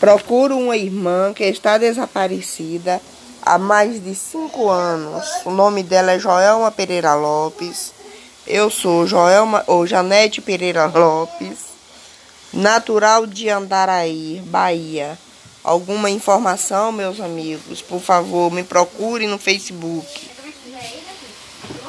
Procuro uma irmã que está desaparecida há mais de cinco anos. O nome dela é Joelma Pereira Lopes. Eu sou Joelma ou Janete Pereira Lopes, natural de Andaraí, Bahia. Alguma informação, meus amigos? Por favor, me procure no Facebook.